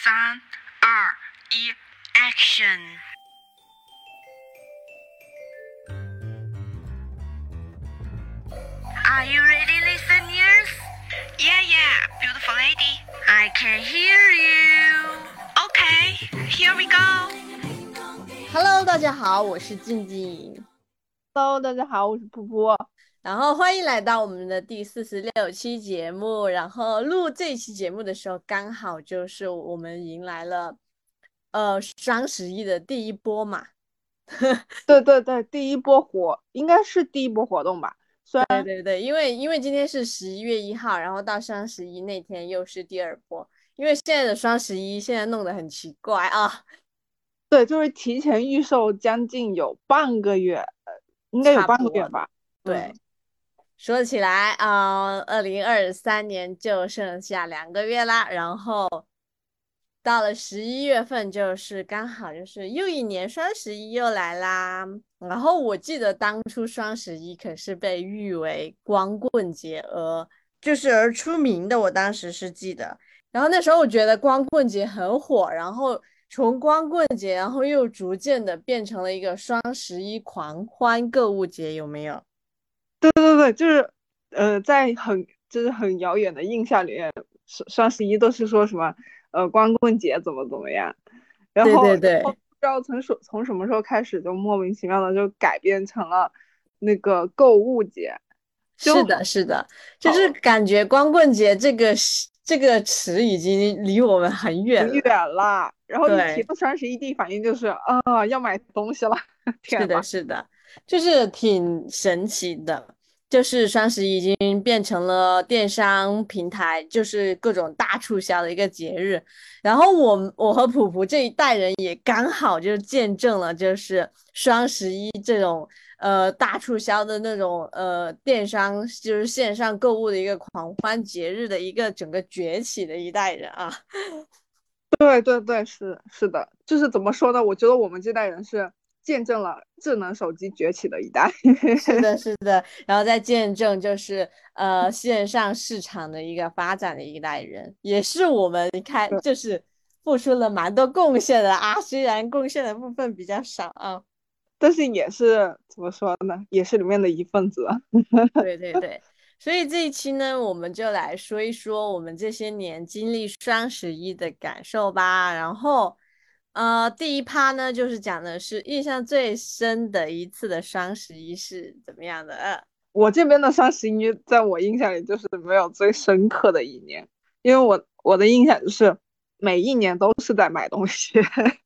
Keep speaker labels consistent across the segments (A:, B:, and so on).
A: 三、二、一，Action！ Are you ready, listeners? Yeah, yeah, beautiful lady. I can hear you. Okay, here we go.
B: Hello，大家好，我是静静，
C: Hello，大家好，我是噗噗。
B: 然后欢迎来到我们的第四十六期节目。然后录这期节目的时候，刚好就是我们迎来了呃双十一的第一波嘛。
C: 对对对，第一波活应该是第一波活动吧？虽然
B: 对对对，因为因为今天是十一月一号，然后到双十一那天又是第二波。因为现在的双十一现在弄得很奇怪啊，
C: 对，就是提前预售将近有半个月，呃应该有半个月吧？
B: 对
C: 嗯，
B: 说起来啊，二零二三年就剩下两个月啦，然后到了十一月份，就是刚好就是又一年双十一又来啦。然后我记得当初双十一可是被誉为光棍节而就是而出名的，我当时是记得。然后那时候我觉得光棍节很火，然后从光棍节，然后又逐渐的变成了一个双十一狂欢购物节，有没有？
C: 对对对，就是呃，在很就是很遥远的印象里面，双双十一都是说什么呃光棍节怎么怎么样，然后
B: 对对对
C: 不知道从什从什么时候开始，就莫名其妙的就改变成了那个购物节。是
B: 的，是的，就是感觉光棍节这个是这个词已经离我们很远
C: 远了，然后一提到双十一，第一反应就是啊，要买东西了。天
B: 是的，是的，就是挺神奇的。就是双十一已经变成了电商平台，就是各种大促销的一个节日。然后我我和普普这一代人也刚好就见证了，就是双十一这种呃大促销的那种呃电商就是线上购物的一个狂欢节日的一个整个崛起的一代人啊。
C: 对对对，是是的，就是怎么说呢？我觉得我们这代人是见证了智能手机崛起的一代。
B: 是的，是的，然后再见证就是呃线上市场的一个发展的一代人，也是我们开就是付出了蛮多贡献的啊，虽然贡献的部分比较少啊。
C: 但是也是怎么说呢？也是里面的一份子。
B: 对对对，所以这一期呢，我们就来说一说我们这些年经历双十一的感受吧。然后，呃，第一趴呢，就是讲的是印象最深的一次的双十一是怎么样的。呃
C: 我这边的双十一，在我印象里就是没有最深刻的一年，因为我我的印象就是每一年都是在买东西，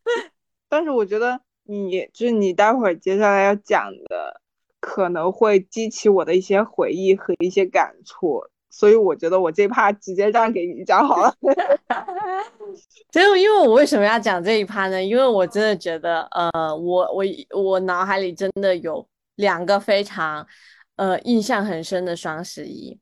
C: 但是我觉得你就是你待会儿接下来要讲的，可能会激起我的一些回忆和一些感触，所以我觉得我这趴直接让给你讲好了。
B: 所以，因为我为什么要讲这一趴呢？因为我真的觉得，呃，我我我脑海里真的有两个非常呃印象很深的双十一，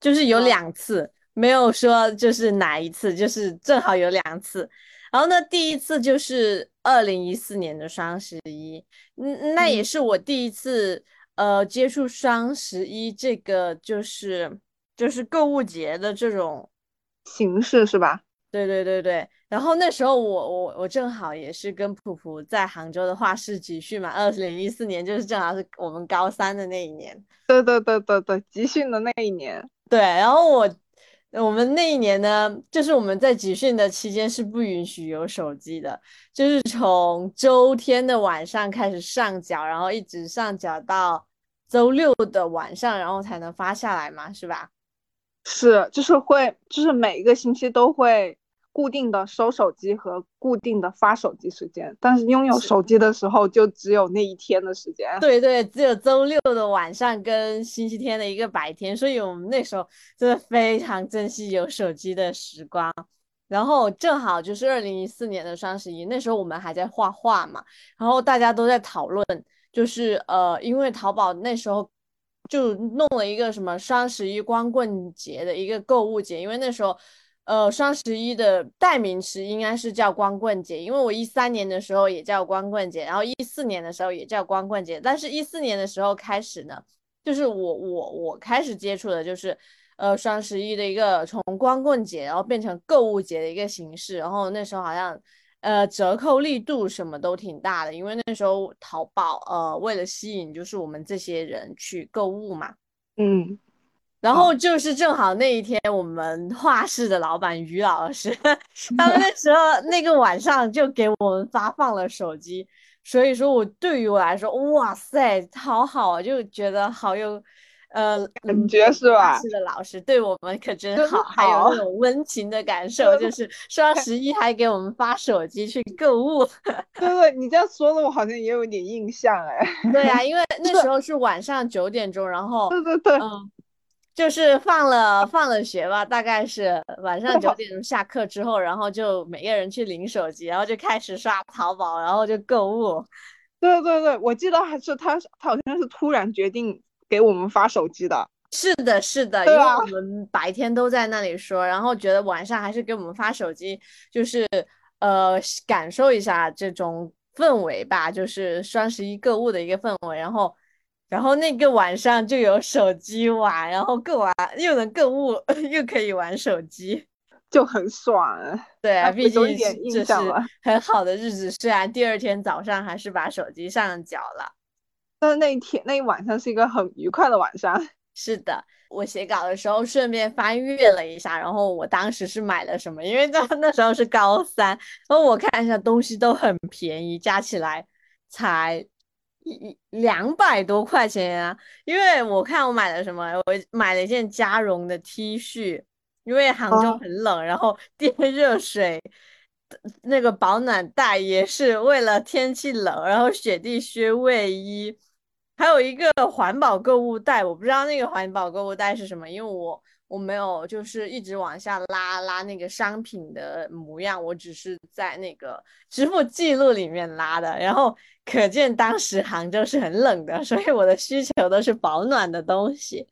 B: 就是有
C: 嗯
B: 两次，没有说就是哪一次，就是正好有两次。然后呢，第一次就是二零一四年的双十一，嗯，那也
C: 嗯
B: 是我第一次呃接触双十一这个就是就是购物节的这种
C: 形式是吧？
B: 对对对对，然后那时候我我我正好也是跟普普在杭州的画室集训嘛，二零一四年就是正好是我们高三的那一年。
C: 对对对对对，集训的那一年，
B: 对，然后我我们那一年呢，就是我们在集训的期间是不允许有手机的，就是从周天的晚上开始上缴，然后一直上缴到周六的晚上，然后才能发下来嘛，是吧？
C: 是就是会就是每一个星期都会固定的收手机和固定的发手机时间，但是拥有手机的时候就只有那一天的时间。
B: 对对，只有周六的晚上跟星期天的一个白天，所以我们那时候真的非常珍惜有手机的时光。然后正好就是二零一四年的双十一，那时候我们还在画画嘛，然后大家都在讨论，就是呃，因为淘宝那时候就弄了一个什么双十一光棍节的一个购物节，因为那时候呃双十一的代名词应该是叫光棍节，因为我一三年的时候也叫光棍节，然后一四年的时候也叫光棍节，但是一四年的时候开始呢，就是我我我开始接触的就是呃双十一的一个从光棍节然后变成购物节的一个形式，然后那时候好像呃折扣力度什么都挺大的，因为那时候淘宝呃为了吸引就是我们这些人去购物嘛，
C: 嗯，
B: 然后就是正好那一天，我们画室的老板于老师，他们 那时候那个晚上就给我们发放了手机，所以说我对于我来说，哇塞，好好啊，就觉得好有，呃，
C: 感觉是吧？
B: 是的，老师对我们可真
C: 真
B: 好，还有那种温情的感受，就是 双十一还给我们发手机去购物。
C: 对对，你这样说的，我好像也有点印象哎。
B: 对呀、因为 那时候是晚上九点钟，然后
C: 对对对，
B: 嗯，就是放了放了学吧，大概是晚上九点钟下课之后，然后就每个人去领手机，然后就开始刷淘宝，然后就购物。
C: 对对对，我记得还是他，他好像是突然决定给我们发手机的。
B: 是的，是的，因为我们白天都在那里说，然后觉得晚上还是给我们发手机，就是呃感受一下这种氛围吧，就是双十一购物的一个氛围。然后，然后那个晚上就有手机玩，然后购完又能购物，又可以玩手机。
C: 就很爽哎。
B: 对啊，
C: 哎
B: 毕竟这是很好的日子，虽然第二天早上还是把手机上了缴了。
C: 但是那一天那一晚上是一个很愉快的晚上。
B: 是的，我写稿的时候顺便翻阅了一下，然后我当时是买了什么，因为那 那时候是高三，然后我看一下东西都很便宜，加起来才一两百多块钱啊。因为我看我买了什么，我买了一件加绒的 T 恤，因为杭州
C: 哦
B: 很冷，然后电热水。那个保暖袋也是为了天气冷，然后雪地靴、卫衣，还有一个环保购物袋，我不知道那个环保购物袋是什么，因为我我没有就是一直往下拉拉那个商品的模样，我只是在那个支付记录里面拉的，然后可见当时杭州是很冷的，所以我的需求都是保暖的东西。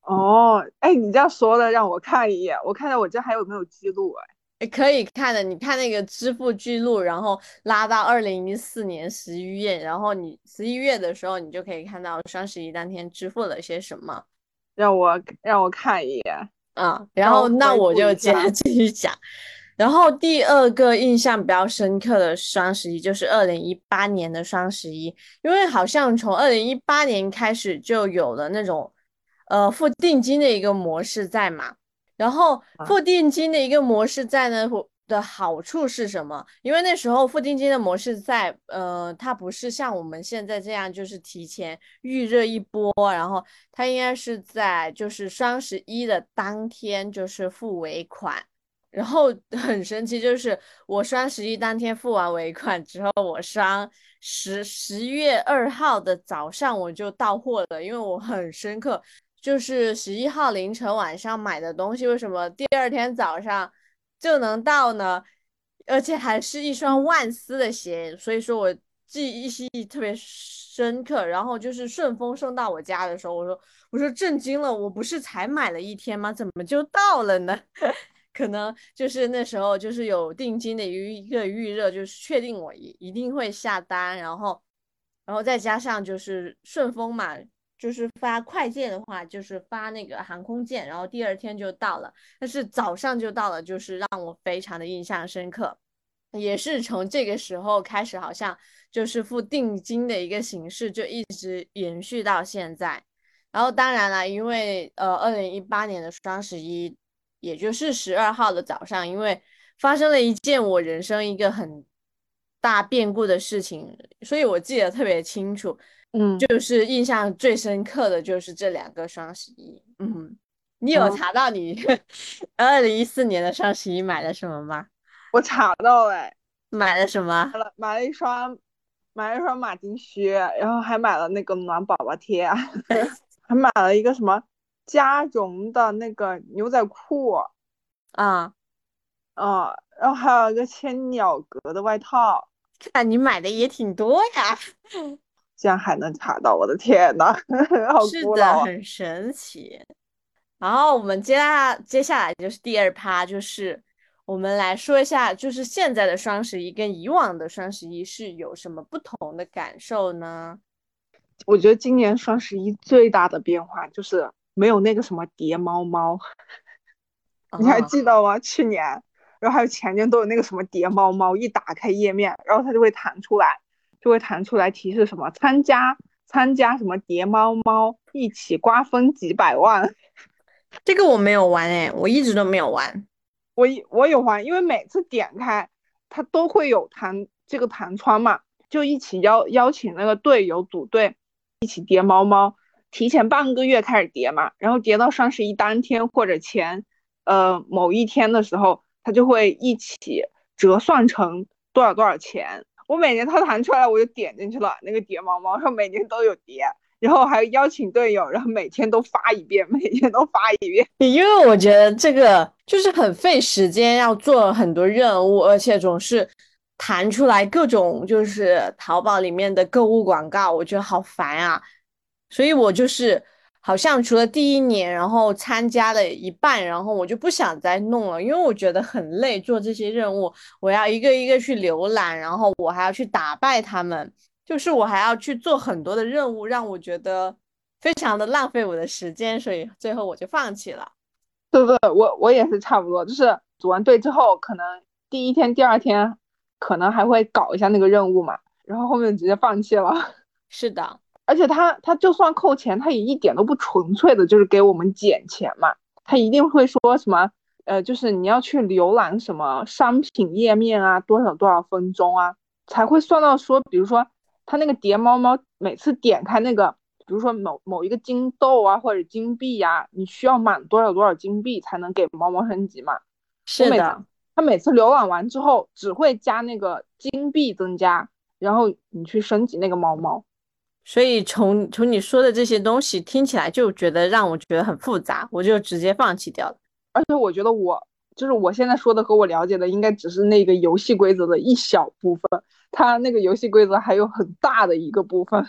C: 哦，哎，你这样说的让我看一眼，我看看我这还有没有记录哎。
B: 诶可以看的，你看那个支付记录，然后拉到二零一四年十一月，然后你十一月的时候，你就可以看到双十一当天支付了些什么。
C: 让我让我看一眼。
B: 啊，然后那我就接着 继续讲。然后第二个印象比较深刻的双十一就是二零一八年的双十一，因为好像从二零一八年开始就有了那种呃付定金的一个模式在嘛。然后
C: 啊
B: 付定金的一个模式在呢的好处是什么？因为那时候付定金的模式在，呃，它不是像我们现在这样，就是提前预热一波，然后它应该是在就是双十一的当天就是付尾款。然后 很神奇，就是我双十一当天付完尾款之后，我双十十月二号的早上我就到货了，因为我很深刻，就是十一号凌晨晚上买的东西，为什么第二天早上就能到呢？而且还是一双万斯的鞋，所以说我记忆记忆特别深刻。然后就是顺丰送到我家的时候，我说我说震惊了，我不是才买了一天吗？怎么就到了呢？可能就是那时候就是有定金的一个预热，就是确定我一一定会下单，然后，然后再加上就是顺丰嘛，就是发快件的话，就是发那个航空件，然后第二天就到了，但是早上就到了，就是让我非常的印象深刻，也是从这个时候开始，好像就是付定金的一个形式就一直延续到现在。然后当然了，因为呃，二零一八年的双十一，也就是十二号的早上，因为发生了一件我人生一个很大变故的事情，所以我记得特别清楚。
C: 嗯，
B: 就是印象最深刻的就是这两个双十一。嗯，你有
C: 哦
B: 查到你 二零一四年的双十一买了什么吗？
C: 我查到了哎，
B: 买了什么
C: 买？了买了一双买了一双马丁靴，然后还买了那个暖宝宝贴，还买了一个什么加绒的那个牛仔裤，
B: 啊，
C: 啊，然后还有一个千鸟格的外套，
B: 看你买的也挺多呀。
C: 竟然还能查到，我的天呐，好
B: 是的，
C: 古老啊！
B: 很神奇。然后我们接下接下来就是第二趴，就是我们来说一下，就是现在的双十一跟以往的双十一是有什么不同的感受呢？
C: 我觉得今年双十一最大的变化就是没有那个什么叠猫猫，你还
B: 啊
C: 记得吗？去年，然后还有前年都有那个什么叠猫猫，一打开页面，然后它就会弹出来，就会弹出来提示什么参加参加什么叠猫猫，一起瓜分几百万。
B: 这个我没有玩哎，我一直都没有玩。
C: 我一我有玩，因为每次点开它都会有弹这个弹窗嘛，就一起邀邀请那个队友组队一起叠猫猫，提前半个月开始叠嘛，然后叠到双十一当天或者前呃某一天的时候，它就会一起折算成多少多少钱。我每年它弹出来我就点进去了，那个叠猫猫，然后每年都有叠，然后还邀请队友，然后每天都发一遍，每天都发一遍。
B: 因为我觉得这个就是很费时间，要做很多任务，而且总是弹出来各种就是淘宝里面的购物广告，我觉得好烦啊。所以我就是好像除了第一年，然后参加了一半，然后我就不想再弄了，因为我觉得很累，做这些任务，我要一个一个去浏览，然后我还要去打败他们，就是我还要去做很多的任务，让我觉得非常的浪费我的时间，所以最后我就放弃了。
C: 对对，我我也是差不多，就是组完队之后，可能第一天、第二天可能还会搞一下那个任务嘛，然后后面直接放弃了。
B: 是的。
C: 而且他他就算扣钱，他也一点都不纯粹的，就是给我们减钱嘛。他一定会说什么，呃，就是你要去浏览什么商品页面啊，多少多少分钟啊，才会算到说，比如说他那个叠猫猫，每次点开那个，比如说某某一个金豆啊或者金币呀、你需要满多少多少金币才能给猫猫升级嘛。
B: 是的，
C: 他每次浏览完之后，只会加那个金币增加，然后你去升级那个猫猫。
B: 所以从从你说的这些东西听起来就觉得让我觉得很复杂，我就直接放弃掉了。
C: 而且我觉得我就是我现在说的和我了解的，应该只是那个游戏规则的一小部分，它那个游戏规则还有很大的一个部分。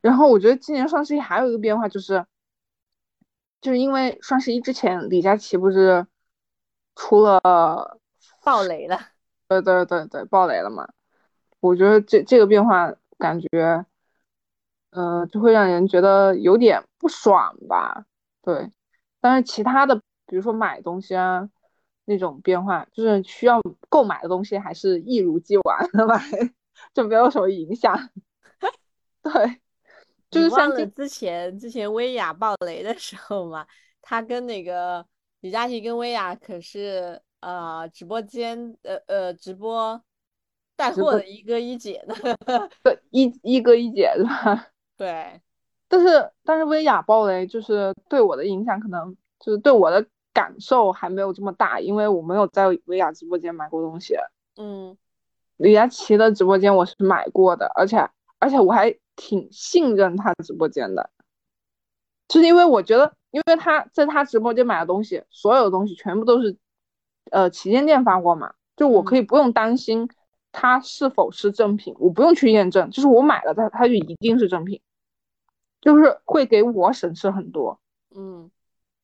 C: 然后我觉得今年双十一还有一个变化就是，就是因为双十一之前李佳琦不是出了
B: 爆雷了，
C: 对对对对爆雷了嘛？我觉得这这个变化感觉，呃，就会让人觉得有点不爽吧。对，但是其他的，比如说买东西啊那种变化，就是需要购买的东西还是一如既往的买，就没有什么影响。对，就是像这
B: 之前之前薇娅爆雷的时候嘛，他跟那个李佳琦跟薇娅可是呃直播间呃呃直播带货的一哥一姐呢。
C: 对一一哥一姐是吧？
B: 对，
C: 但是但是薇娅爆雷就是对我的影响可能就是对我的感受还没有这么大，因为我没有在薇娅直播间买过东西。
B: 嗯。
C: 李佳琦的直播间我是买过的，而且而且我还挺信任他直播间的，就是因为我觉得，因为他在他直播间买的东西，所有的东西全部都是呃旗舰店发货嘛，就我可以不用担心它是否是正品，我不用去验证，就是我买了它，它就一定是正品，就是会给我省事很多。
B: 嗯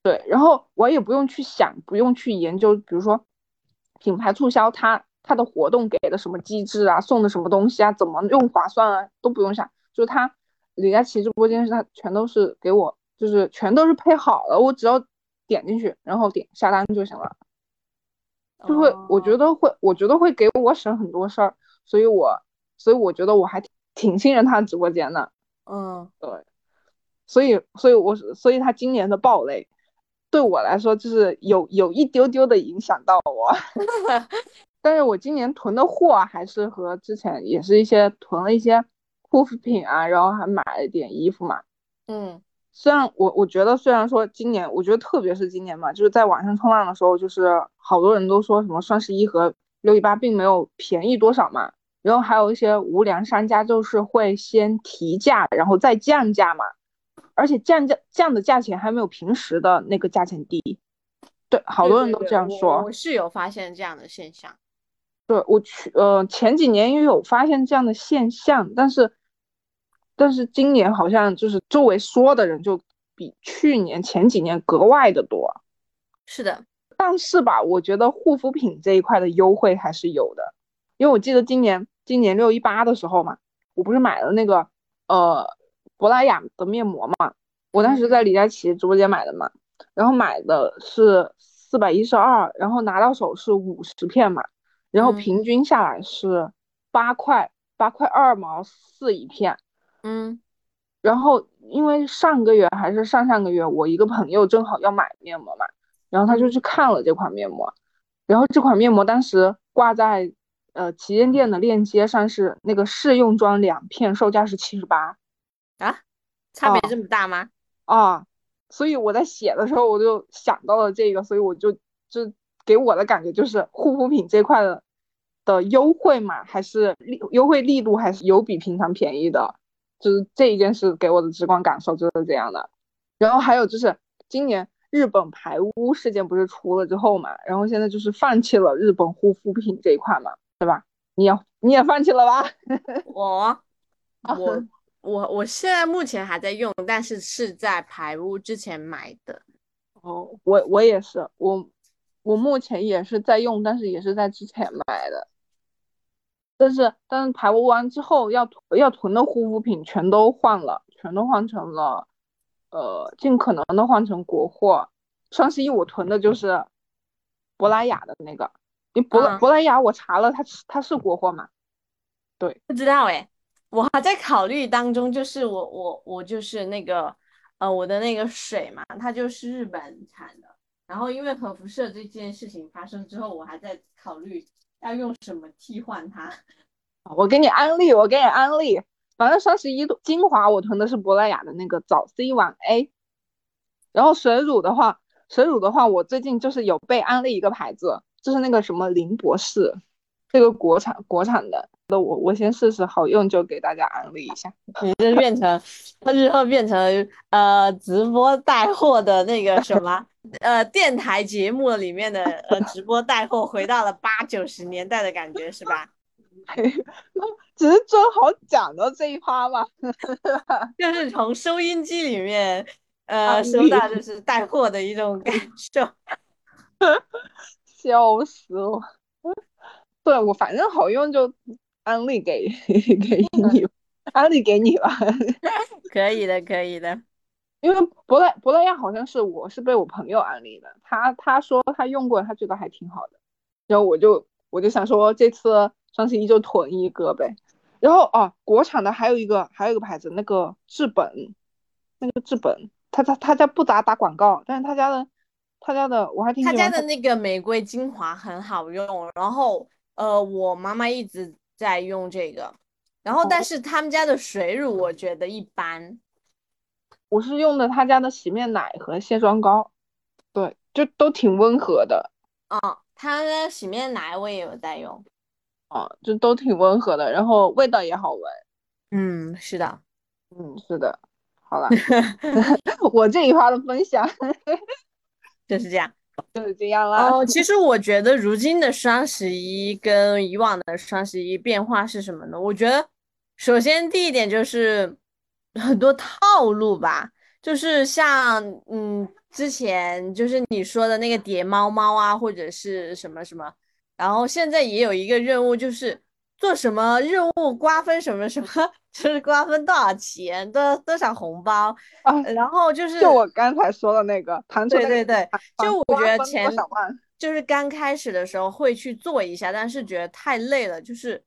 C: 对，然后我也不用去想，不用去研究，比如说品牌促销它它的活动给的什么机制啊，送的什么东西啊，怎么用划算啊，都不用想，就是它李佳琦直播间是它全都是给我，就是全都是配好了，我只要点进去，然后点下单就行了，就会我觉
B: 哦
C: 得会，我觉得会给我省很多事儿，所以我所以我觉得我还挺挺信任他直播间的。
B: 嗯
C: 所以，所以我，所以他今年的暴雷，对我来说就是有有一丢丢的影响到我。但是我今年囤的货啊还是和之前也是一些囤了一些护肤品啊，然后还买了点衣服嘛。
B: 嗯
C: 虽然我我觉得，虽然说今年，我觉得特别是今年嘛，就是在网上冲浪的时候，就是好多人都说什么双十一和六一八并没有便宜多少嘛，然后还有一些无良商家就是会先提价，然后再降价嘛，而且降价降的价钱还没有平时的那个价钱低。对，好多人都
B: 对对对我
C: 这样说。
B: 我是有发现这样的现象。
C: 对，我去，呃，前几年也有发现这样的现象，但是，但是今年好像就是周围说的人就比去年前几年格外的多。
B: 是的，
C: 但是吧，我觉得护肤品这一块的优惠还是有的，因为我记得今年今年六一八的时候嘛，我不是买了那个呃珀莱雅的面膜嘛，我当时在李佳琦直播间买的嘛，然后买的是四百一十二，然后拿到手是五十片嘛，然后
B: 嗯。
C: 平均下来是八块八块二毛四一片。
B: 嗯。
C: 然后因为上个月还是上上个月，我一个朋友正好要买面膜嘛，然后他就去看了这款面膜，然后这款面膜当时挂在呃旗舰店的链接上是那个试用装两片，售价是七十八
B: 啊，差别
C: 哦
B: 这么大吗？
C: 啊，所以我在写的时候我就想到了这个，所以我就就给我的感觉就是护肤品这块的的优惠嘛，还是力优惠力度还是有比平常便宜的，就是这一件事给我的直观感受就是这样的。然后还有就是今年日本排污事件不是出了之后嘛，然后现在就是放弃了日本护肤品这一块嘛，对吧？你也你也放弃了吧？
B: 我我我我现在目前还在用，但是是在排污之前买的。
C: 哦，我我也是，我我目前也是在用，但是也是在之前买的。但是但是排污完之后要要囤的护肤品全都换了，全都换成了，呃，尽可能的换成国货。双十一我囤的就是珀莱雅的那个，珀珀莱雅我查了，它是它是国货嘛？
B: 不知道哎，我还在考虑当中，就是我我我就是那个呃我的那个水嘛，它就是日本产的。然后因为核辐射这件事情发生之后，我还在考虑要用什么替换它。
C: 我给你安利，我给你安利。反正双十一精华我囤的是珀莱雅的那个早 C 晚 A，然后水乳的话，水乳的话，我最近就是有被安利一个牌子，就是那个什么林博士，这个国产国产的，那我我先试试好用就给大家安利一下。
B: 你这变成他日后变成呃直播带货的那个什么呃电台节目里面的呃直播带货，回到了八九十年代的感觉是吧？
C: 只是正好讲到这一趴嘛，
B: 就是从收音机里面呃
C: 安
B: 收到就是带货的一种感受。
C: 笑死我。对我反正好用就安利给 给你，安利给你吧。
B: 可以的，可以的。
C: 因为珀莱珀莱雅好像是我是被我朋友安利的，他他说他用过，他觉得还挺好的，然后我就我就想说这次双十一就囤一个呗。然后哦，国产的还有一个还有一个牌子，那个至本，那个至本，他他他家不咋打广告，但是他家的他家的我还挺
B: 他
C: 喜欢
B: 家的那个玫瑰精华很好用，然后呃，我妈妈一直在用这个，然后但
C: 哦
B: 是他们家的水乳我觉得一般。
C: 我是用的他家的洗面奶和卸妆膏，对，就都挺温和的，
B: 嗯，他的洗面奶我也有在用。
C: 啊，就都挺温和的，然后味道也好闻。
B: 嗯，是的。
C: 嗯，是的，好了，我这一趴的分享
B: 就是这样。
C: 就是这样啦。
B: 哦，其实我觉得如今的双十一跟以往的双十一变化是什么呢？我觉得首先第一点就是 很多套路吧，就是像嗯之前就是你说的那个叠猫猫啊，或者是什么什么，然后现在也有一个任务就是做什么任务瓜分什么什么，就是瓜分多少钱，多多少红包，
C: 啊，
B: 然后就是
C: 就我刚才说的那个弹出
B: 对对对，就我觉得前就是刚开始的时候会去做一下，但是觉得太累了，就是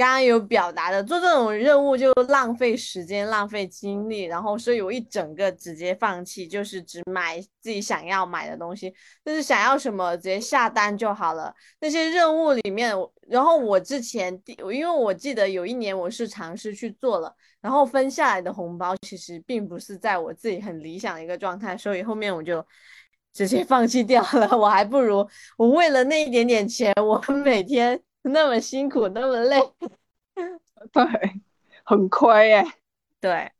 B: 刚刚有表达的，做这种任务就浪费时间、浪费精力，然后所以我一整个直接放弃，就是只买自己想要买的东西，就是想要什么直接下单就好了。那些任务里面，然后我之前第，因为我记得有一年我是尝试去做了。然后分下来的红包其实并不是在我自己很理想的一个状态，所以后面我就直接放弃掉了。我还不如我为了那一点点钱，我每天 那么辛苦，那么累。
C: 对，很亏耶。
B: 对。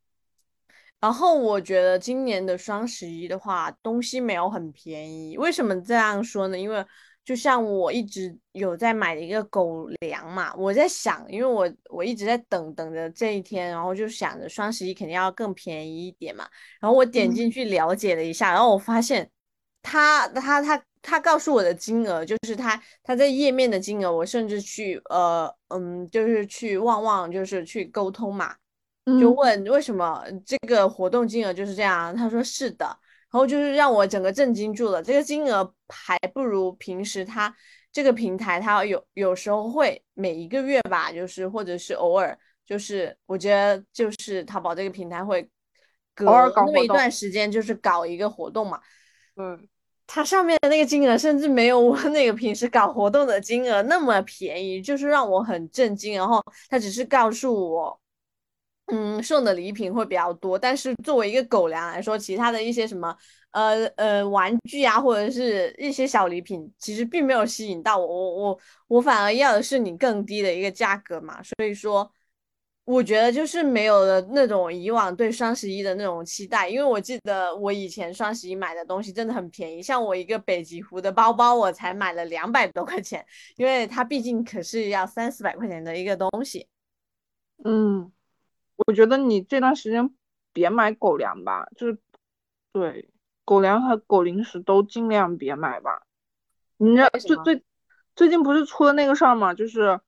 B: 然后我觉得今年的双十一的话，东西没有很便宜。为什么这样说呢？因为就像我一直有在买一个狗粮嘛，我在想，因为我我一直在等等着这一天，然后就想着双十一肯定要更便宜一点嘛。然后我点进去了解了一下，然后我发现他他他他告诉我的金额，就是他他在页面的金额，我甚至去呃嗯，就是去旺旺，就是去沟通嘛。就
C: 嗯
B: 问为什么这个活动金额就是这样，他说是的，然后就是让我整个震惊住了，这个金额还不如平时他这个平台，他有有时候会每一个月吧，就是或者是偶尔，就是我觉得就是淘宝这个平台会隔
C: 偶尔搞
B: 那么一段时间，就是搞一个活动嘛。
C: 嗯，
B: 它上面的那个金额甚至没有我那个平时搞活动的金额那么便宜，就是让我很震惊。然后他只是告诉我，嗯，送的礼品会比较多，但是作为一个狗粮来说，其他的一些什么呃呃玩具啊，或者是一些小礼品，其实并没有吸引到我，我我我反而要的是你更低的一个价格嘛。所以说，我觉得就是没有了那种以往对双十一的那种期待，因为我记得我以前双十一买的东西真的很便宜，像我一个北极狐的包包，我才买了两百多块钱，因为它毕竟可是要三四百块钱的一个东西。
C: 嗯，我觉得你这段时间别买狗粮吧，就是对狗粮和狗零食都尽量别买吧。你这
B: 为什么
C: 最最最近不是出了那个事儿吗？就是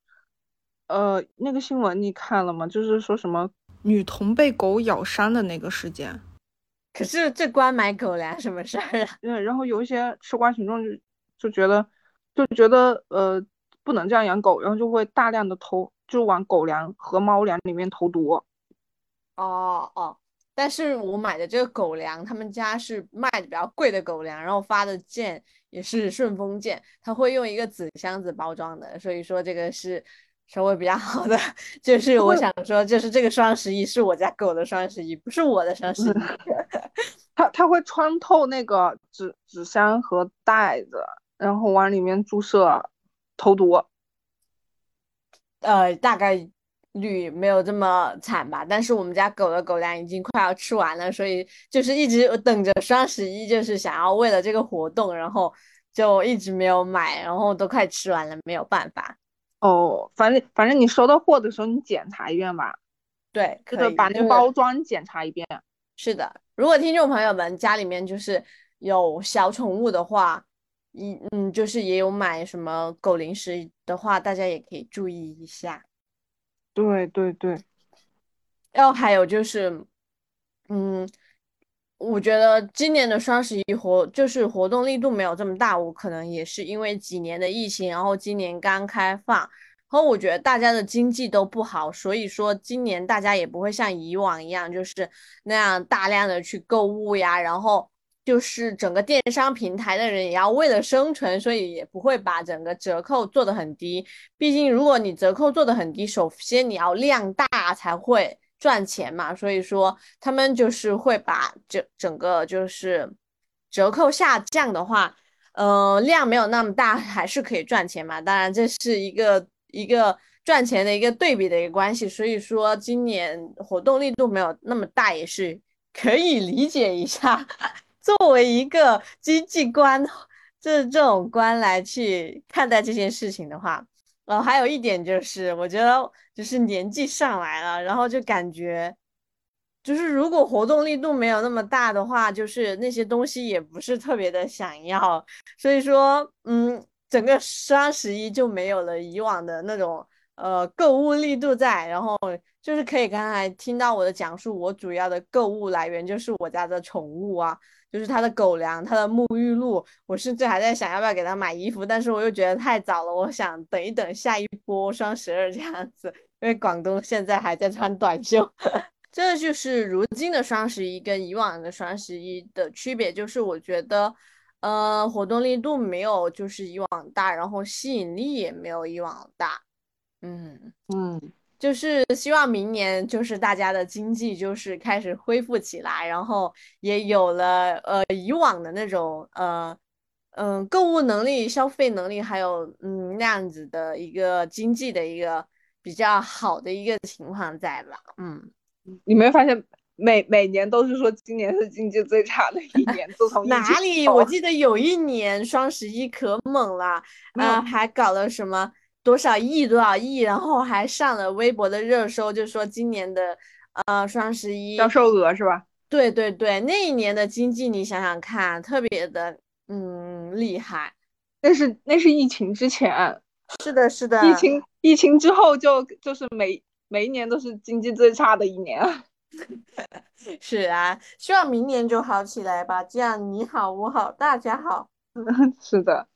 C: 呃那个新闻你看了吗？就是说什么
D: 女童被狗咬伤的那个事件。
B: 可是这关买狗粮什么事儿啊？
C: 对，然后有一些吃瓜群众就就觉得就觉得呃不能这样养狗，然后就会大量的投就往狗粮和猫粮里面投毒。
B: 哦哦，但是我买的这个狗粮，他们家是卖的比较贵的狗粮，然后发的件也是顺丰件，他会用一个纸箱子包装的，所以说这个是稍微比较好的。就是我想说，就是这个双十一是我家狗的双十一，不是我的双十一。
C: 它它会穿透那个纸纸箱和袋子，然后往里面注射投毒。
B: 呃，大概率没有这么惨吧，但是我们家狗的狗粮已经快要吃完了，所以就是一直等着双十一，就是想要为了这个活动，然后就一直没有买，然后都快吃完了，没有办法。
C: 哦，反正反正你收到货的时候你检查一遍吧，
B: 对，就是
C: 把那个包装检查一遍。
B: 是的，如果听众朋友们家里面就是有小宠物的话，一嗯，就是也有买什么狗零食的话，大家也可以注意一下。
C: 对对对，
B: 然后还有就是，嗯，我觉得今年的双十一活就是活动力度没有这么大，我可能也是因为几年的疫情，然后今年刚开放，然后我觉得大家的经济都不好，所以说今年大家也不会像以往一样，就是那样大量的去购物呀，然后就是整个电商平台的人也要为了生存，所以也不会把整个折扣做得很低。毕竟如果你折扣做得很低，首先你要量大才会赚钱嘛，所以说他们就是会把整整个就是折扣下降的话，呃，量没有那么大，还是可以赚钱嘛。当然这是一个一个赚钱的一个对比的一个关系，所以说今年活动力度没有那么大，也是可以理解一下。作为一个经济观，这这种观来去看待这件事情的话，呃还有一点就是，我觉得就是年纪上来了，然后就感觉，就是如果活动力度没有那么大的话，就是那些东西也不是特别的想要，所以说，嗯，整个双十一就没有了以往的那种呃购物力度在，然后就是可以刚才听到我的讲述，我主要的购物来源就是我家的宠物啊。就是它的狗粮、它的沐浴露，我甚至还在想要不要给它买衣服，但是我又觉得太早了，我想等一等下一波双十二这样子，因为广东现在还在穿短袖。这就是如今的双十一跟以往的双十一的区别，就是我觉得，呃，活动力度没有就是以往大，然后吸引力也没有以往大，嗯。
C: 嗯，
B: 就是希望明年就是大家的经济就是开始恢复起来，然后也有了呃以往的那种呃嗯、呃、购物能力、消费能力，还有嗯那样子的一个经济的一个比较好的一个情况在吧？嗯，
C: 你没发现每每年都是说今年是经济最差的一年，自从
B: 哪里？我记得有一年双十一可猛了，啊、
C: 嗯
B: 还搞了什么多少亿多少亿，然后还上了微博的热搜，就说今年的呃双十一
C: 销售额是吧？
B: 对对对，那一年的经济你想想看，特别的嗯厉害。
C: 那是那是疫情之前，
B: 是的，是的，
C: 疫情疫情之后就就是每每一年都是经济最差的一年啊。
B: 是啊，希望明年就好起来吧，这样你好我好大家好。
C: 是的，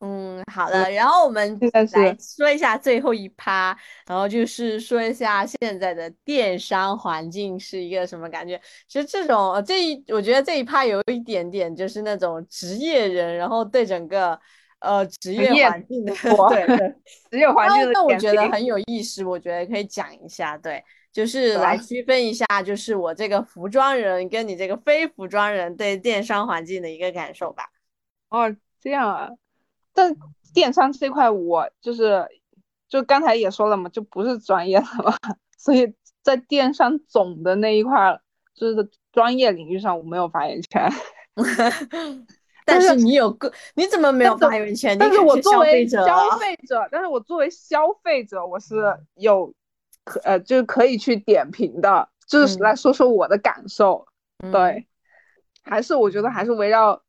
B: 嗯，好的，然后我们来说一下最后一趴，然后就是说一下现在的电商环境是一个什么感觉。其实这种呃这一，我觉得这一趴有一点点就是那种职业人，然后对整个呃职业
C: 业
B: 环境的对对
C: 职业环境的典
B: 那我觉得很有意思，我觉得可以讲一下，对，就是来区分一下，就是我这个服装人跟你这个非服装人对电商环境的一个感受吧。
C: 哦，这样啊。但电商这块，我就是就刚才也说了嘛，就不是专业的嘛，所以在电商总的那一块儿，就是专业领域上我没有发言权。
B: 但
C: 但是
B: 是你有个，你怎么没有发言权？
C: 但是我作为消
B: 费者
C: 但是我作为消费者，我是有可呃，就是可以去点评的，就是
B: 嗯
C: 来说说我的感受。
B: 嗯
C: 对，还是我觉得还是围绕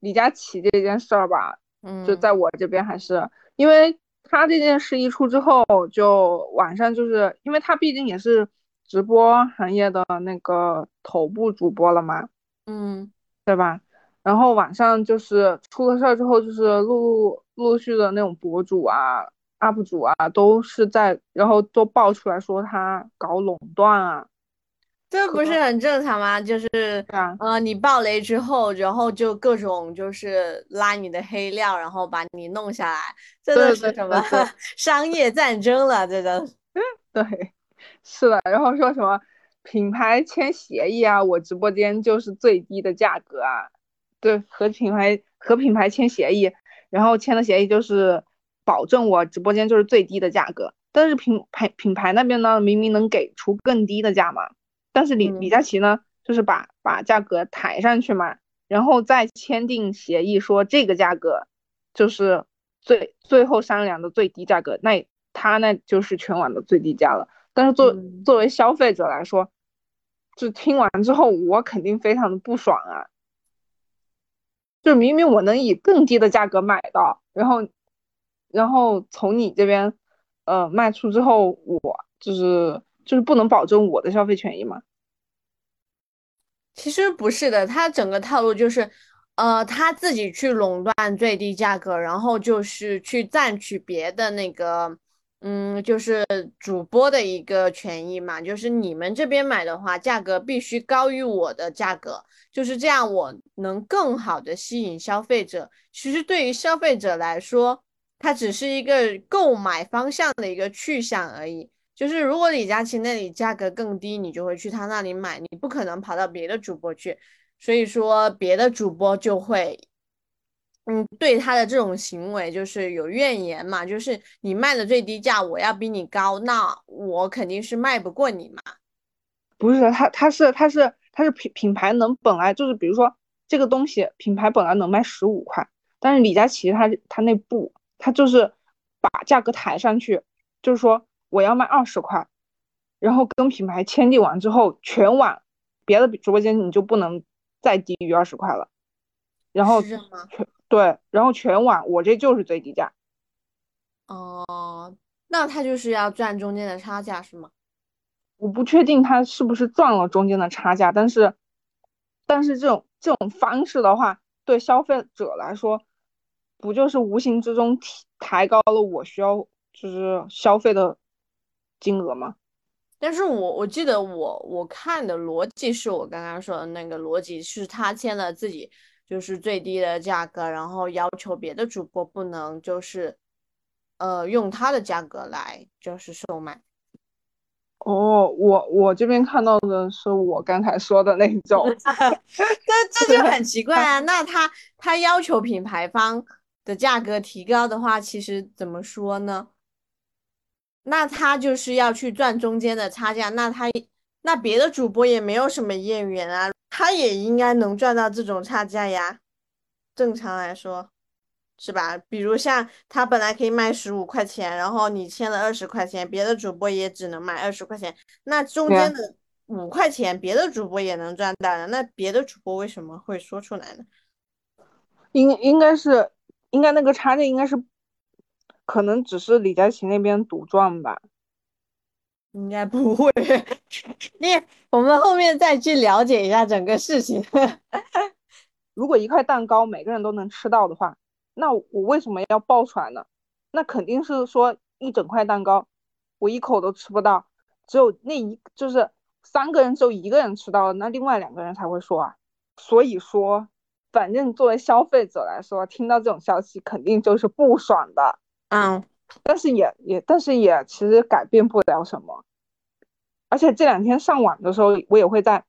C: 李佳琦这件事儿吧，
B: 嗯，
C: 就在我这边还是因为他这件事一出之后，就晚上就是因为他毕竟也是直播行业的那个头部主播了嘛，
B: 嗯
C: 对吧？然后晚上就是出了事儿之后，就是陆陆陆续的那种博主啊、UP 主啊，都是在，然后都爆出来说他搞垄断啊，
B: 这不是很正常吗？就是
C: 对啊，
B: 呃，你爆雷之后，然后就各种就是拉你的黑料，然后把你弄下来，这都是什么 商业战争了？这都
C: 对，是的，然后说什么品牌签协议啊，我直播间就是最低的价格啊，对，和品牌和品牌签协议，然后签的协议就是保证我直播间就是最低的价格，但是品牌品牌那边呢，明明能给出更低的价嘛，但是李李
B: 嗯
C: 佳琦呢，就是把把价格抬上去嘛，然后再签订协议说这个价格就是最最后商量的最低价格，那他那就是全网的最低价了。但是作
B: 嗯
C: 作为消费者来说，就听完之后，我肯定非常的不爽啊！就明明我能以更低的价格买到，然后，然后从你这边，呃，卖出之后，我就是就是不能保证我的消费权益嘛？
B: 其实不是的，他整个套路就是，呃，他自己去垄断最低价格，然后就是去占取别的那个，嗯，就是主播的一个权益嘛，就是你们这边买的话，价格必须高于我的价格，就是这样，我能更好的吸引消费者。其实对于消费者来说，它只是一个购买方向的一个去向而已。就是如果李佳琦那里价格更低，你就会去他那里买，你不可能跑到别的主播去，所以说别的主播就会，嗯，对他的这种行为就是有怨言嘛，就是你卖的最低价，我要比你高，那我肯定是卖不过你嘛。
C: 不是，他，他是他是他是品品牌能本来就是，比如说这个东西品牌本来能卖十五块，但是李佳琦他他那不，他就是把价格抬上去，就是说我要卖二十块，然后跟品牌签订完之后，全网别的直播间你就不能再低于二十块了，然后
B: 是这样吗？
C: 对，然后全网我这就是最低价。
B: 哦，那他就是要赚中间的差价是吗？
C: 我不确定他是不是赚了中间的差价，但是，但是这种这种方式的话，对消费者来说，不就是无形之中提抬高了我需要就是消费的金额吗？
B: 但是我我记得我我看的逻辑是我刚刚说的那个逻辑，是他签了自己就是最低的价格，然后要求别的主播不能就是呃用他的价格来就是售卖。
C: 哦，我我这边看到的是我刚才说的那种，
B: 这这就很奇怪啊！那他他要求品牌方的价格提高的话，其实怎么说呢？那他就是要去赚中间的差价，那他那别的主播也没有什么业员啊，他也应该能赚到这种差价呀。正常来说，是吧？比如像他本来可以卖十五块钱，然后你签了二十块钱，别的主播也只能卖二十块钱，那中间的五块钱，别的主播也能赚到的，那别的主播为什么会说出来呢？
C: 应应该是应该那个差价应该是可能只是李佳琦那边独赚吧。
B: 应该不会，你我们后面再去了解一下整个事情。
C: 如果一块蛋糕每个人都能吃到的话，那我为什么要爆出来呢？那肯定是说一整块蛋糕，我一口都吃不到，只有那一就是三个人只有一个人吃到了，那另外两个人才会说啊。所以说，反正作为消费者来说，听到这种消息肯定就是不爽的。
B: 嗯。
C: 但是也也，但是也其实改变不了什么。而且这两天上网的时候，我也会在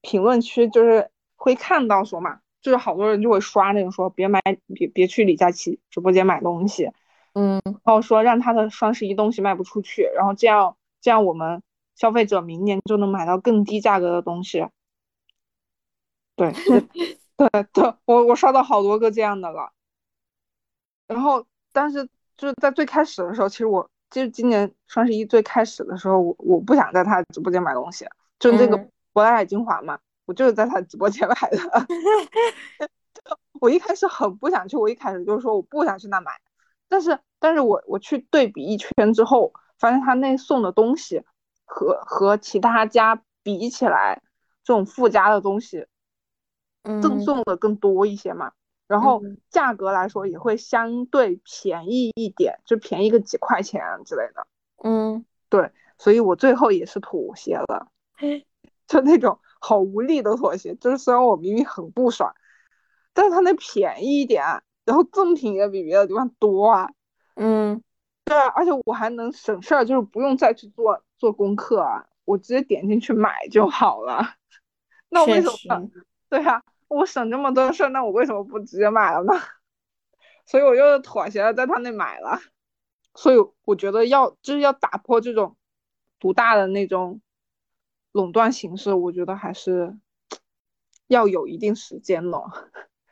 C: 评论区，就是会看到说嘛，就是好多人就会刷那种说别买，别别去李佳琦直播间买东西，
B: 嗯，
C: 然后说让他的双十一东西卖不出去，然后这样这样我们消费者明年就能买到更低价格的东西。对 对对，我我刷到好多个这样的了。然后，但是。就是在最开始的时候，其实我就是今年双十一最开始的时候，我我不想在他直播间买东西，就是这个珀莱雅精华嘛，我就是在他直播间买的。我一开始很不想去，我一开始就是说我不想去那买，但是但是我我去对比一圈之后，发现他那送的东西和和其他家比起来，这种附加的东西，赠送的更多一些嘛。然后价格来说也会相对便宜一点，就便宜个几块钱之类的。
B: 嗯，
C: 对，所以我最后也是妥协了，就那种好无力的妥协。就是虽然我明明很不爽，但是他那便宜一点，然后赠品也比别的地方多啊。
B: 嗯，
C: 对啊，而且我还能省事儿，就是不用再去做做功课啊，我直接点进去买就好了。那为什么？对啊。我省这么多事儿，那我为什么不直接买了呢？所以我就妥协了，在他那买了。所以我觉得要就是要打破这种独大的那种垄断形式，我觉得还是要有一定时间了。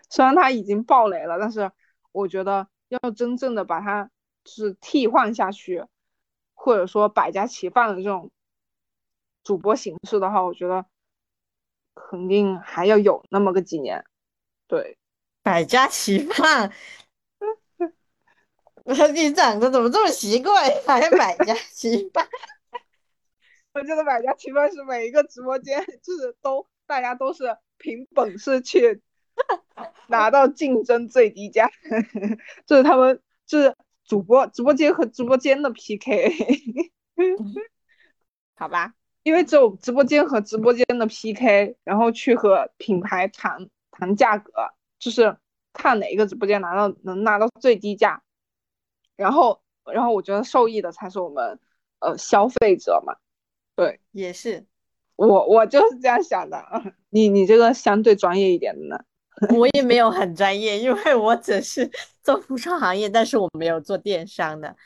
C: 虽然他已经爆雷了，但是我觉得要真正的把它就是替换下去，或者说百家齐放的这种主播形式的话，我觉得。肯定还要有那么个几年，对，
B: 百家齐放。你长得怎么这么奇怪？还百家齐放？
C: 我觉得百家齐放是每一个直播间，就是都大家都是凭本事去拿到竞争最低价，就是他们就是主播直播间和直播间的 PK，
B: 好吧。
C: 因为只有直播间和直播间的 PK，然后去和品牌谈谈价格，就是看哪一个直播间拿到能拿到最低价，然后然后我觉得受益的才是我们呃消费者嘛，对，
B: 也是，
C: 我我就是这样想的，你你这个相对专业一点的呢？
B: 我也没有很专业，因为我只是做服装行业，但是我没有做电商的。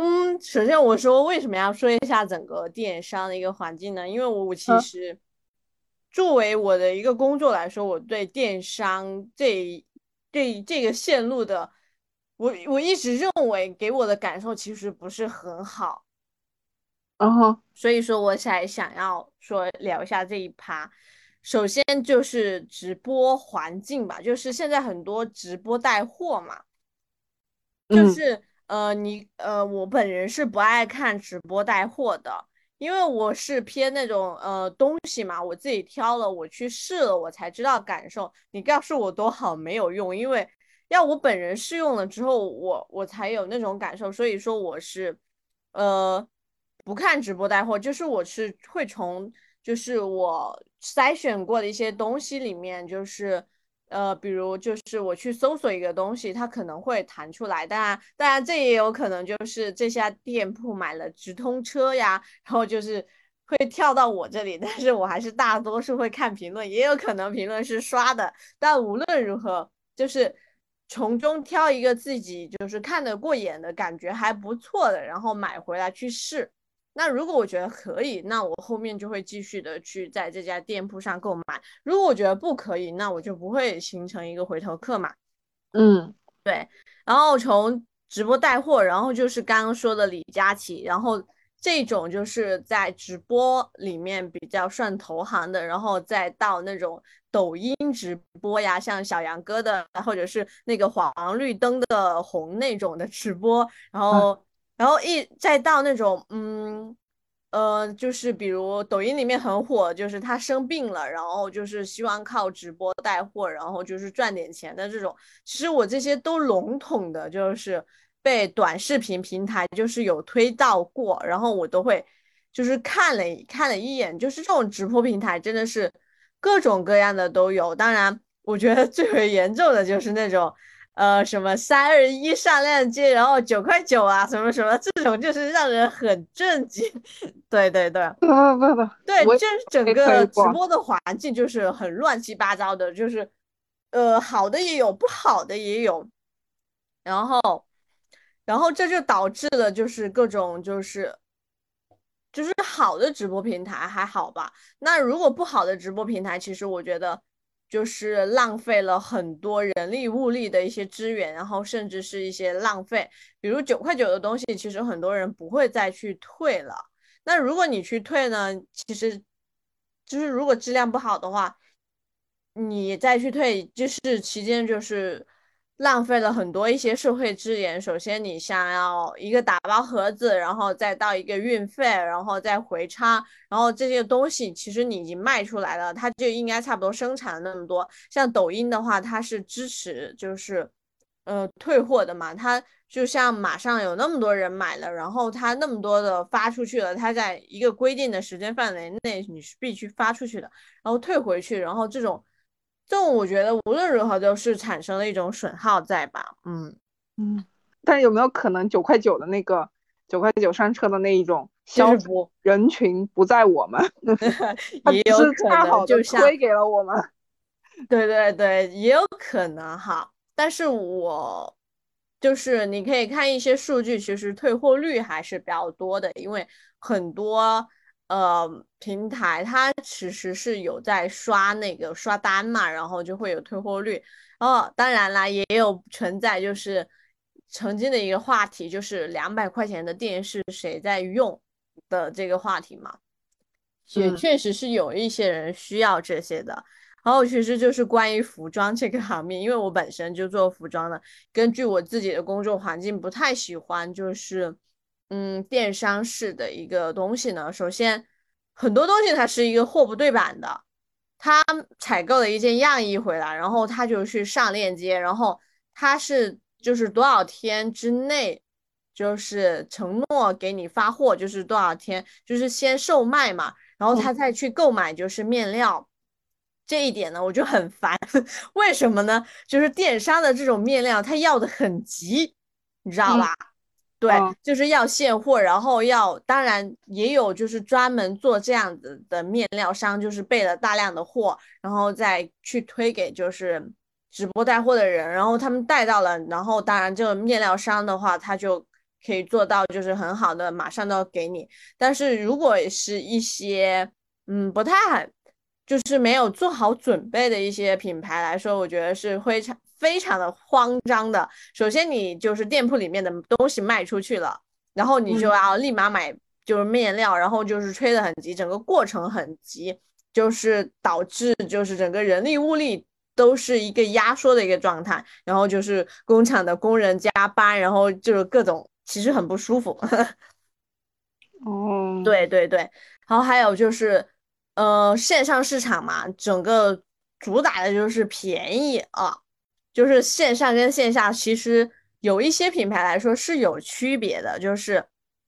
B: 嗯，首先我说为什么要说一下整个电商的一个环境呢？因为我其实作为我的一个工作来说，我对电商这这这个线路的，我我一直认为给我的感受其实不是很好。
C: 然后，
B: 所以说我才想要说聊一下这一趴。首先就是直播环境吧，就是现在很多直播带货嘛，就是。呃，你呃，我本人是不爱看直播带货的，因为我是偏那种呃东西嘛，我自己挑了，我去试了，我才知道感受。你告诉我多好没有用，因为要我本人试用了之后，我我才有那种感受。所以说我是呃不看直播带货，就是我是会从就是我筛选过的一些东西里面，就是。呃，比如就是我去搜索一个东西，它可能会弹出来，当然，当然这也有可能就是这家店铺买了直通车呀，然后就是会跳到我这里，但是我还是大多数会看评论，也有可能评论是刷的，但无论如何，就是从中挑一个自己就是看得过眼的感觉还不错的，然后买回来去试。那如果我觉得可以，那我后面就会继续的去在这家店铺上购买。如果我觉得不可以，那我就不会形成一个回头客嘛。
C: 嗯，
B: 对。然后从直播带货，然后就是刚刚说的李佳琦，然后这种就是在直播里面比较算投行的，然后再到那种抖音直播呀，像小杨哥的，或者是那个黄绿灯的红那种的直播，然后，然后一再到那种，嗯，呃，就是比如抖音里面很火，就是他生病了，然后就是希望靠直播带货，然后就是赚点钱的这种。其实我这些都笼统的，就是。被短视频平台就是有推到过，然后我都会就是看了看了一眼，就是这种直播平台真的是各种各样的都有。当然，我觉得最为严重的就是那种呃什么三二一上链接，然后九块九啊什么什么这种，就是让人很震惊。对 对对，
C: 不不不，
B: 对，就是整个直播的环境就是很乱七八糟的，就是呃好的也有，不好的也有，然后。然后这就导致了，就是各种就是，就是好的直播平台还好吧。那如果不好的直播平台，其实我觉得就是浪费了很多人力物力的一些资源，然后甚至是一些浪费。比如九块九的东西，其实很多人不会再去退了。那如果你去退呢，其实就是如果质量不好的话，你再去退，就是期间就是。浪费了很多一些社会资源。首先，你想要一个打包盒子，然后再到一个运费，然后再回差，然后这些东西其实你已经卖出来了，它就应该差不多生产了那么多。像抖音的话，它是支持就是呃退货的嘛，它就像马上有那么多人买了，然后它那么多的发出去了，它在一个规定的时间范围内你是必须发出去的，然后退回去，然后这种。这种我觉得无论如何都是产生了一种损耗在吧，嗯。
C: 嗯，但有没有可能九块九的那个九块九上车的那一种消
B: 不。
C: 人群不在我们
B: 也有可能就像
C: 推给了我们，
B: 对对对，也有可能哈，但是我就是你可以看一些数据，其实退货率还是比较多的，因为很多。呃，平台它其实是有在刷那个刷单嘛，然后就会有退货率。哦，当然啦，也有存在就是曾经的一个话题，就是两百块钱的电视谁在用的这个话题嘛，也确实是有一些人需要这些的。然后其实就是关于服装这个行业，因为我本身就做服装的，根据我自己的工作环境，不太喜欢就是。嗯，电商式的一个东西呢，首先很多东西它是一个货不对版的，他采购了一件样衣回来，然后他就去上链接，然后他是就是多少天之内，就是承诺给你发货，就是多少天，就是先售卖嘛，然后他再去购买就是面料，这一点呢我就很烦，为什么呢？就是电商的这种面料他要的很急，你知道吧？对，就是要现货，然后要，当然也有就是专门做这样子的面料商，就是备了大量的货，然后再去推给就是直播带货的人，然后他们带到了，然后当然这个面料商的话，他就可以做到就是很好的马上都要给你。但是如果是一些嗯不太就是没有做好准备的一些品牌来说，我觉得是非常。非常的慌张的，首先你就是店铺里面的东西卖出去了，然后你就要立马买就是面料，然后就是催得很急，整个过程很急，就是导致就是整个人力物力都是一个压缩的一个状态，然后就是工厂的工人加班，然后就是各种其实很不舒服。
C: 哦，
B: 对对对，然后还有就是呃线上市场嘛，整个主打的就是便宜啊。就是线上跟线下其实有一些品牌来说是有区别的，就是，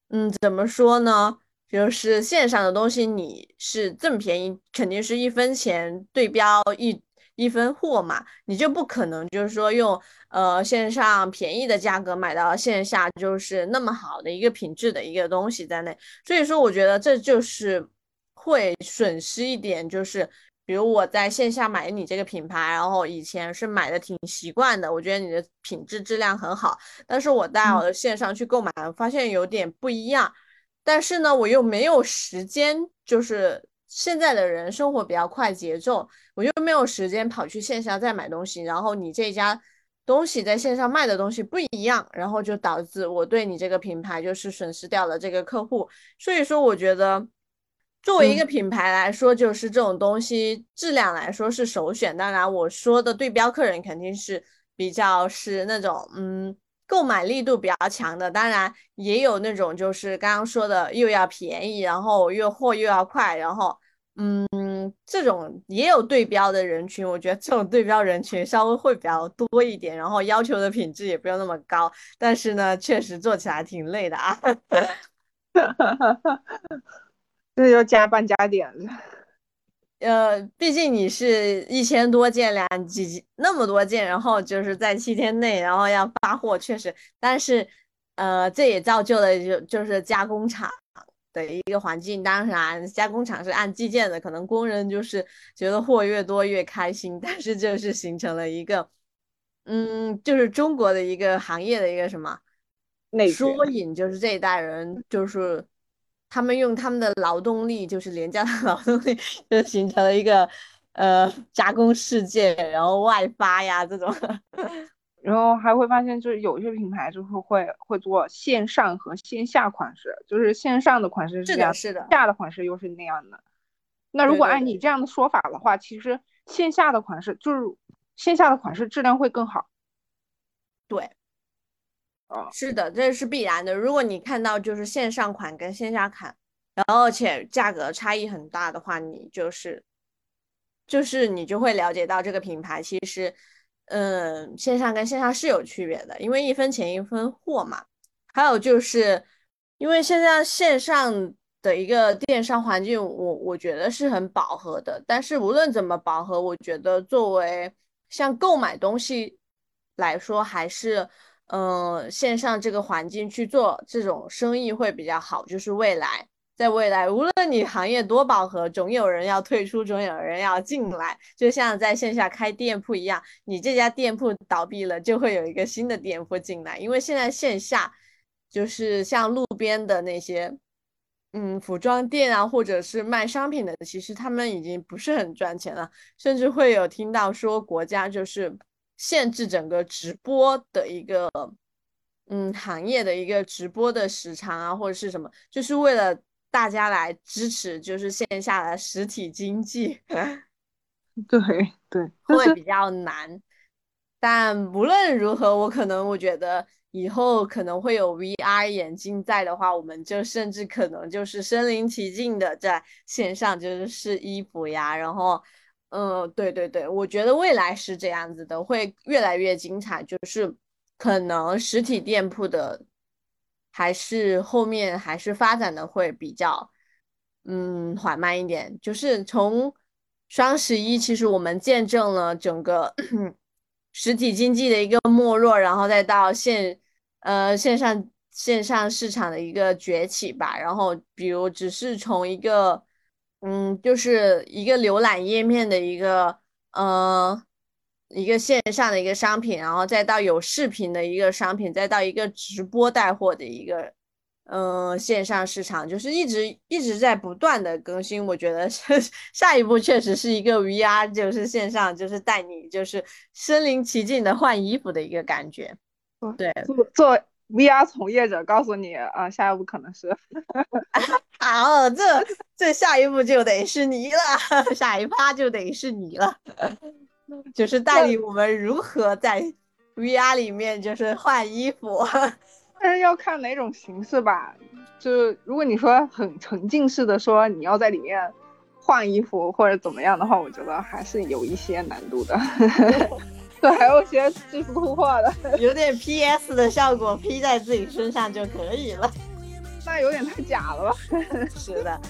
B: 嗯，怎么说呢？就是线上的东西你是这么便宜，肯定是一分钱对标一一分货嘛，你就不可能就是说用呃线上便宜的价格买到线下就是那么好的一个品质的一个东西在内，所以说我觉得这就是会损失一点，就是。比如我在线下买你这个品牌，然后以前是买的挺习惯的，我觉得你的品质质量很好。但是我到我的线上去购买，发现有点不一样。但是呢，我又没有时间，就是现在的人生活比较快节奏，我又没有时间跑去线下再买东西。然后你这家东西在线上卖的东西不一样，然后就导致我对你这个品牌就是损失掉了这个客户。所以说，我觉得作为一个品牌来说，就是这种东西质量来说是首选。当然，我说的对标客人肯定是比较是那种嗯购买力度比较强的。当然，也有那种就是刚刚说的又要便宜，然后又货又要快，然后。嗯，这种也有对标的人群，我觉得这种对标人群稍微会比较多一点，然后要求的品质也不用那么高，但是呢，确实做起来挺累的啊。
C: 这就加班加点了。
B: 呃，毕竟你是一千多件两几那么多件，然后就是在七天内，然后要发货，确实，但是呃，这也造就了就就是加工厂。的一个环境，当然加工厂是按计件的，可能工人就是觉得货越多越开心，但是就是形成了一个，嗯，就是中国的一个行业的一个什么缩影，就是这一代人就是他们用他们的劳动力，就是廉价的 劳动力，就形成了一个呃 加工世界，然后外发呀这种。
C: 然后还会发现，就是有一些品牌就是会会做线上和线下款式，就是线上的款式
B: 是这样，是的，
C: 下的款式又是那样的。那如果按你这样的说法的话，其实线下的款式就是线下的款式质量会更好。
B: 对，是的，这是必然的。如果你看到就是线上款跟线下款，然后且价格差异很大的话，你就是就是你就会了解到这个品牌其实。嗯，线上跟线下是有区别的，因为一分钱一分货嘛。还有就是，因为现在线上的一个电商环境，我我觉得是很饱和的。但是无论怎么饱和，我觉得作为像购买东西来说，还是嗯线上这个环境去做这种生意会比较好，就是未来。在未来，无论你行业多饱和，总有人要退出，总有人要进来。就像在线下开店铺一样，你这家店铺倒闭了，就会有一个新的店铺进来。因为现在线下就是像路边的那些，嗯，服装店啊，或者是卖商品的，其实他们已经不是很赚钱了，甚至会有听到说国家就是限制整个直播的一个，嗯，行业的一个直播的时长啊，或者是什么，就是为了。大家来支持，就是线下的实体经济，
C: 对 对，
B: 会比较难。但无论如何，我可能我觉得以后可能会有 VR 眼镜在的话，我们就甚至可能就是身临其境的在线上就是试衣服呀。然后，嗯，对对对，我觉得未来是这样子的，会越来越精彩。就是可能实体店铺的。还是后面还是发展的会比较，嗯，缓慢一点。就是从双十一，其实我们见证了整个 实体经济的一个没落，然后再到线，呃，线上线上市场的一个崛起吧。然后，比如只是从一个，嗯，就是一个浏览页面的一个，呃。一个线上的一个商品，然后再到有视频的一个商品，再到一个直播带货的一个，嗯，线上市场，就是一直一直在不断的更新。我觉得 下一步确实是一个 VR，就是线上，就是带你就是身临其境的换衣服的一个感觉。对，
C: 做做 VR 从业者告诉你啊，下一步可能是，
B: 好，这这下一步就得是你了，下一趴就得是你了。就是带领我们如何在 VR 里面就是换衣服，
C: 但是要看哪种形式吧。就是如果你说很沉浸式的说你要在里面换衣服或者怎么样的话，我觉得还是有一些难度的。对，还有些技术突破的，
B: 有点 PS 的效果，P 在自己身上就可以了。
C: 那有点太假了吧？
B: 是的，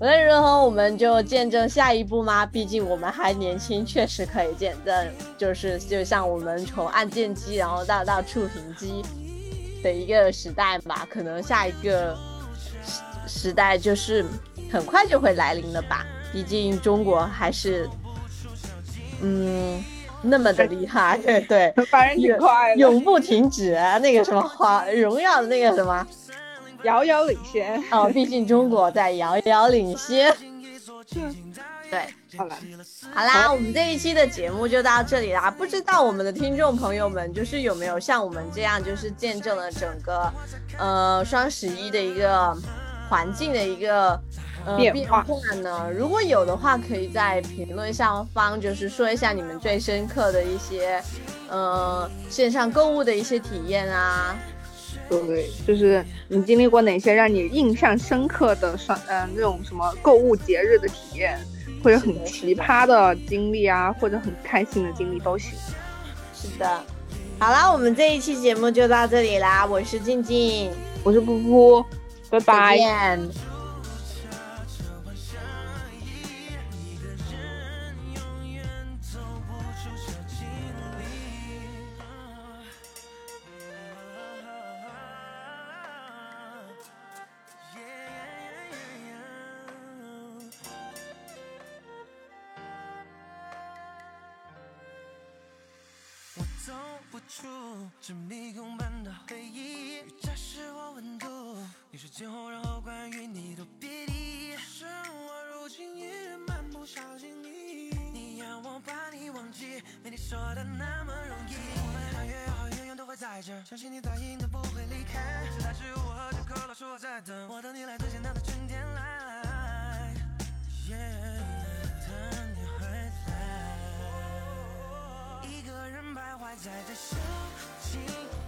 B: 无论如何，我们就见证下一步吗？毕竟我们还年轻，确实可以见证。就是就像我们从按键机，然后到到触屏机的一个时代吧，可能下一个时时代就是很快就会来临了吧。毕竟中国还是嗯那么的厉害，对对，
C: 反正挺快，
B: 永不停止。那个什么华荣耀的那个什么。
C: 遥遥领先
B: 哦，毕竟中国在遥遥领先。对，
C: 好了，
B: 好啦，我们这一期的节目就到这里啦。不知道我们的听众朋友们，就是有没有像我们这样，就是见证了整个呃双十一的一个环境的一个呃变
C: 变化
B: 化呢？如果有的话，可以在评论上方就是说一下你们最深刻的一些呃线上购物的一些体验啊。
C: 对，就是你经历过哪些让你印象深刻的双嗯、那种什么购物节日的体验，或者很奇葩的经历啊，或者很开心的经历都行。
B: 是的。好啦，我们这一期节目就到这里啦。我是静静，
C: 我是噗噗，拜
B: 再
C: 拜。
B: 见。
E: 走不出这迷宫般的回忆，雨加湿我温度。你说今后然后关于你都别提。是我如今依然漫不小心翼翼，你要我把你忘记，没你说的那么容易。我们两约好永远都会在这儿，相信你答应的不会离开。现在是我喝着可乐说我在等，我等你来最简单的春天来。Yeah，在这小径